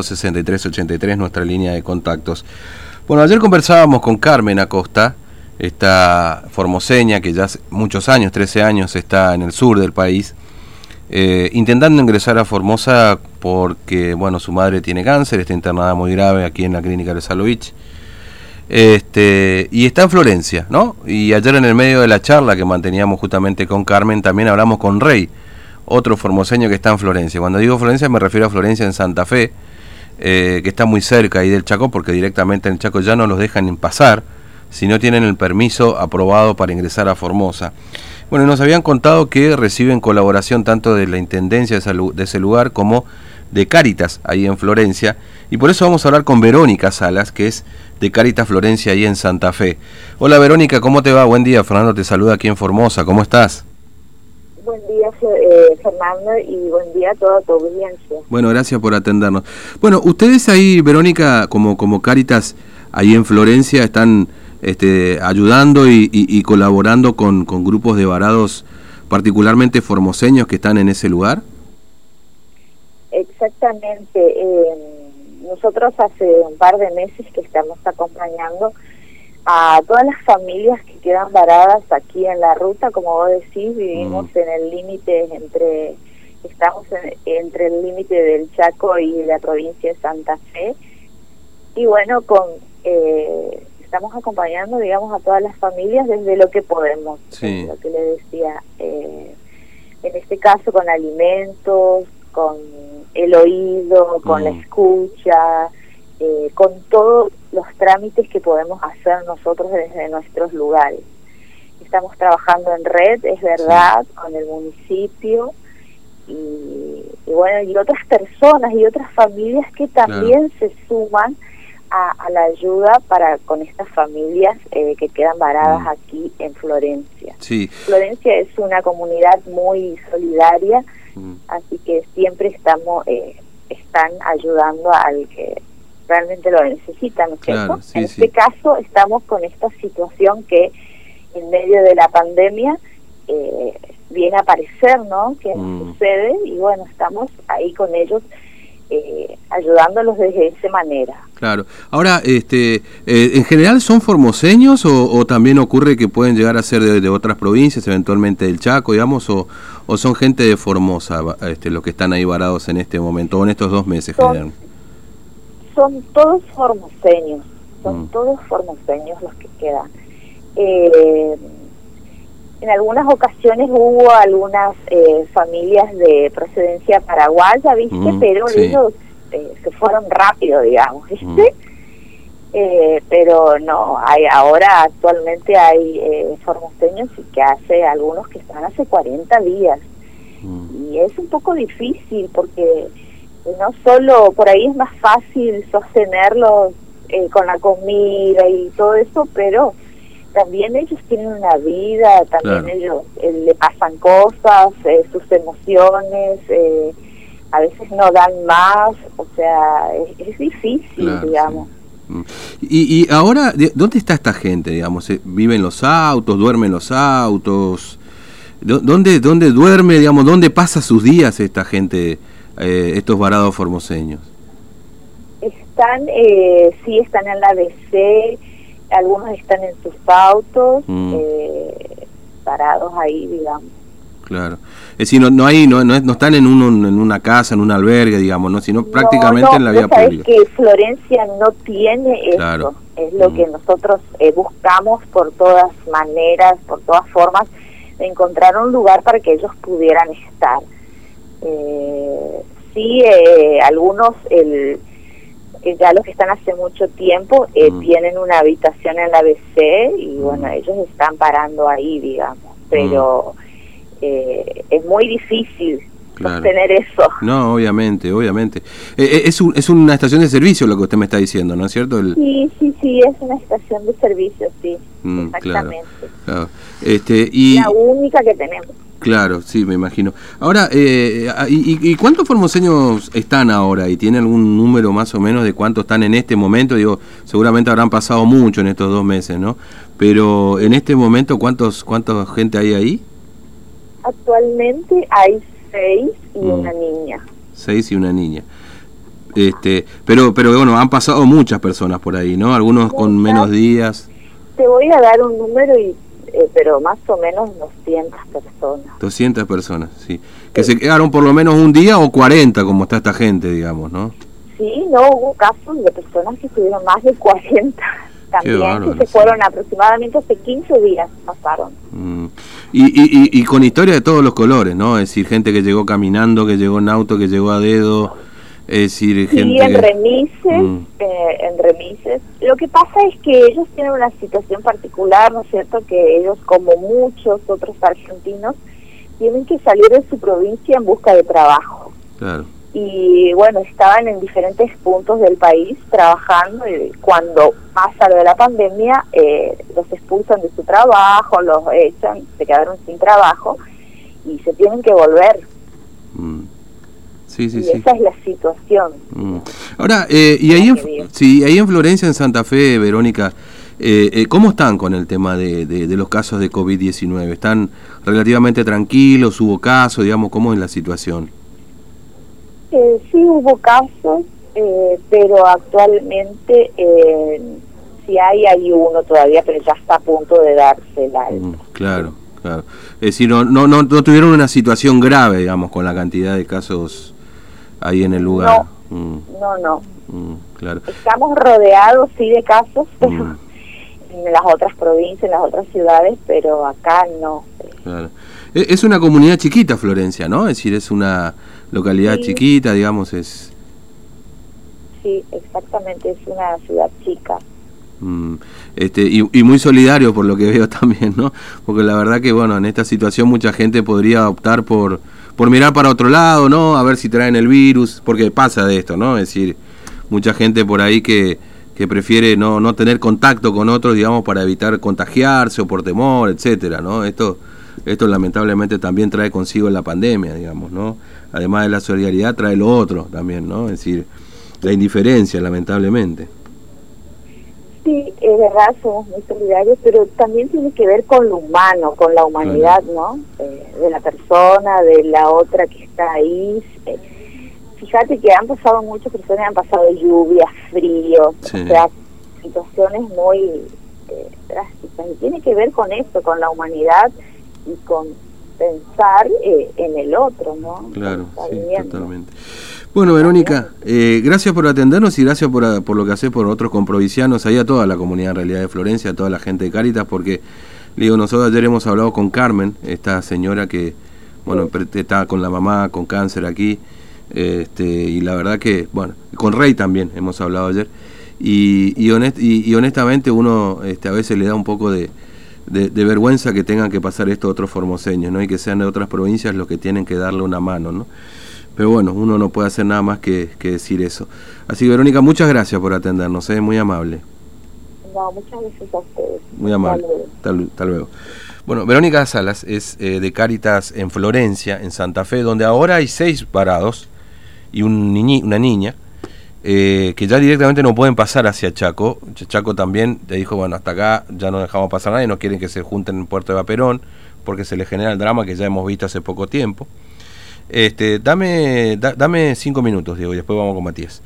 426383, nuestra línea de contactos. Bueno, ayer conversábamos con Carmen Acosta, esta formoseña que ya hace muchos años, 13 años, está en el sur del país, eh, intentando ingresar a Formosa porque, bueno, su madre tiene cáncer, está internada muy grave aquí en la clínica de Salovich. Este, y está en Florencia, ¿no? Y ayer en el medio de la charla que manteníamos justamente con Carmen, también hablamos con Rey, otro formoseño que está en Florencia. Cuando digo Florencia me refiero a Florencia en Santa Fe, eh, que está muy cerca ahí del Chaco, porque directamente en el Chaco ya no los dejan pasar si no tienen el permiso aprobado para ingresar a Formosa. Bueno, nos habían contado que reciben colaboración tanto de la Intendencia de ese lugar como de Cáritas ahí en Florencia. Y por eso vamos a hablar con Verónica Salas, que es de Cáritas Florencia ahí en Santa Fe. Hola Verónica, ¿cómo te va? Buen día, Fernando te saluda aquí en Formosa, ¿cómo estás? Buen día, eh, Fernando, y buen día a toda tu audiencia. Bueno, gracias por atendernos. Bueno, ustedes ahí, Verónica, como, como Cáritas ahí en Florencia, están este, ayudando y, colaborando con, con grupos de varados particularmente formoseños que están en ese lugar. Exactamente. Eh, nosotros hace un par de meses que estamos acompañando a todas las familias que quedan varadas aquí en la ruta, como vos decís, vivimos mm. en el límite entre, estamos entre el límite del Chaco y la provincia de Santa Fe. Y bueno, con eh, estamos acompañando, digamos, a todas las familias desde lo que podemos, lo que le decía, eh, en este caso con alimentos, con el oído, con la mm. escucha, eh, con todos los trámites que podemos hacer nosotros desde nuestros lugares. Estamos trabajando en red, es verdad, con el municipio y, bueno, y otras personas y otras familias que también se suman a, la ayuda para con estas familias eh, que quedan varadas mm. aquí en Florencia. Sí. Florencia es una comunidad muy solidaria Mm. Así que siempre estamos, eh, están ayudando al que realmente lo necesita, ¿no en este caso estamos con esta situación que en medio de la pandemia eh, viene a aparecer, ¿no? Que mm. sucede y bueno, estamos ahí con ellos eh, ayudándolos desde esa manera. Claro. Ahora, este, eh, ¿en general son formoseños o, también ocurre que pueden llegar a ser de, otras provincias, eventualmente del Chaco, digamos, o, o, son gente de Formosa este, los que están ahí varados en este momento o en estos dos meses? Son, son todos formoseños, son mm. todos formoseños los que quedan. Eh, en algunas ocasiones hubo algunas eh, familias de procedencia paraguaya, ¿viste? Mm, pero ellos eh, se fueron rápido, digamos, ¿viste? Mm. Eh, pero no, hay ahora actualmente hay eh, formoseños que hace algunos que están hace 40 días. Mm. Y es un poco difícil porque no solo por ahí es más fácil sostenerlos con la comida y todo eso, pero también ellos tienen una vida, también ellos eh, le pasan cosas, eh, sus emociones, eh, a veces no dan más, o sea, es, difícil, digamos. Mm. Y, y ahora, ¿dónde está esta gente, digamos? ¿Viven los autos, duermen los autos? ¿Dónde, dónde duerme, digamos, dónde pasa sus días esta gente, estos varados formoseños? Están, sí, están en la BC, algunos están en sus autos, mm. eh, parados ahí, digamos. Claro. Es decir, no, no, hay, no, no, están en, un, en una casa, en un albergue, digamos, ¿no? sino prácticamente en la vía pública. que Florencia no tiene eso. Es lo que mm. nosotros eh, buscamos por todas maneras, por todas formas, de encontrar un lugar para que ellos pudieran estar. Eh, sí, eh, algunos... el ya los que están hace mucho tiempo eh, mm. tienen una habitación en la BC y mm. bueno, ellos están parando ahí, digamos, pero mm. eh, es muy difícil sostener eso. No, obviamente, obviamente. Eh, es, un, es una estación de servicio lo que usted me está diciendo, ¿no es cierto? Sí, sí, sí, es una estación de servicio, sí, exactamente. Este, y... La única que tenemos. Claro, sí, me imagino. Ahora, eh, y, cuántos formoseños están ahora? ¿Y tiene algún número más o menos de cuántos están en este momento? Digo, seguramente habrán pasado mucho en estos dos meses, ¿no? Pero en este momento, ¿cuántos cuánta gente hay ahí? Actualmente hay seis y mm. una niña. Seis y una niña. Este, pero, pero bueno, han pasado muchas personas por ahí, ¿no? Algunos con menos días. Te voy a dar un número y eh, pero más o menos 200 personas. 200 personas, sí. Que se quedaron por lo menos un día o 40, como está esta gente, digamos, ¿no? Sí, no, hubo casos de personas que estuvieron más de 40 también, que se fueron aproximadamente hace 15 días, pasaron. Mm. Y, y, y, con historia de todos los colores, ¿no? Es decir, gente que llegó caminando, que llegó en auto, que llegó a dedo es decir, gente en remises, mm. eh, en remises. Lo que pasa es que ellos tienen una situación particular, ¿no es cierto? Que ellos, como muchos otros argentinos, tienen que salir de su provincia en busca de trabajo. Claro. Y bueno, estaban en diferentes puntos del país trabajando y cuando pasa lo de la pandemia, eh, los expulsan de su trabajo, los echan, se quedaron sin trabajo y se tienen que volver. Mm. Sí, sí, y esa es la situación. Mm. Ahora, eh, y ahí en, sí, ahí en Florencia, en Santa Fe, Verónica, eh, eh, ¿cómo están con el tema de, de, los casos de COVID-19? ¿Están relativamente tranquilos? ¿Hubo casos? Digamos, ¿cómo es la situación? sí hubo casos, pero actualmente si hay, hay uno todavía, pero ya está a punto de darse la mm, claro, claro. Es decir, no, no, no, no tuvieron una situación grave, digamos, con la cantidad de casos ahí en el lugar. No, mm. no, no. Mm, claro. Estamos rodeados, sí, de casos, mm. en las otras provincias, en las otras ciudades, pero acá no. Claro. E, es una comunidad chiquita, Florencia, ¿no? Es decir, es una localidad chiquita, digamos, es... Sí, exactamente, es una ciudad chica. Este, y, y, muy solidario por lo que veo también, ¿no? Porque la verdad que, bueno, en esta situación mucha gente podría optar por por mirar para otro lado, ¿no? A ver si traen el virus, porque pasa de esto, ¿no? Es decir, mucha gente por ahí que, que prefiere no, no tener contacto con otros, digamos, para evitar contagiarse o por temor, etcétera, ¿no? Esto, esto lamentablemente también trae consigo la pandemia, digamos, ¿no? Además de la solidaridad trae lo otro también, ¿no? Es decir, la indiferencia, lamentablemente. Sí, es verdad, somos muy solidarios, pero también tiene que ver con lo humano, con la humanidad, ¿no? Eh, de la persona, de la otra que está ahí. Eh, fíjate que han pasado muchas personas, han pasado lluvias, frío, o sea, situaciones muy eh, drásticas. Y tiene que ver con esto, con la humanidad y con pensar en el otro, ¿no? Claro, sí, totalmente. Bueno, Verónica, eh, gracias por atendernos y gracias por, por lo que haces por otros comprovicianos, ahí a toda la comunidad en realidad de Florencia, a toda la gente de Caritas, porque, digo, nosotros ayer hemos hablado con Carmen, esta señora que, bueno, está con la mamá con cáncer aquí, este, y la verdad que, bueno, con Rey también hemos hablado ayer, y, y, y, honestamente uno este, a veces le da un poco de, de, de, vergüenza que tengan que pasar esto a otros formoseños, ¿no? Y que sean de otras provincias los que tienen que darle una mano, ¿no? Pero bueno, uno no puede hacer nada más que, decir eso. Así que Verónica, muchas gracias por atendernos, es ¿eh? muy amable. No, muchas gracias a ustedes. Muy amable. Hasta, luego. Bueno, Verónica Salas es eh, de Cáritas en Florencia, en Santa Fe, donde ahora hay seis parados y un una niña eh, que ya directamente no pueden pasar hacia Chaco. Chaco también te dijo, bueno, hasta acá ya no dejamos pasar a nadie, no quieren que se junten en Puerto de Vaperón porque se le genera el drama que ya hemos visto hace poco tiempo. Este, dame, dame cinco minutos, Diego, y después vamos con Matías.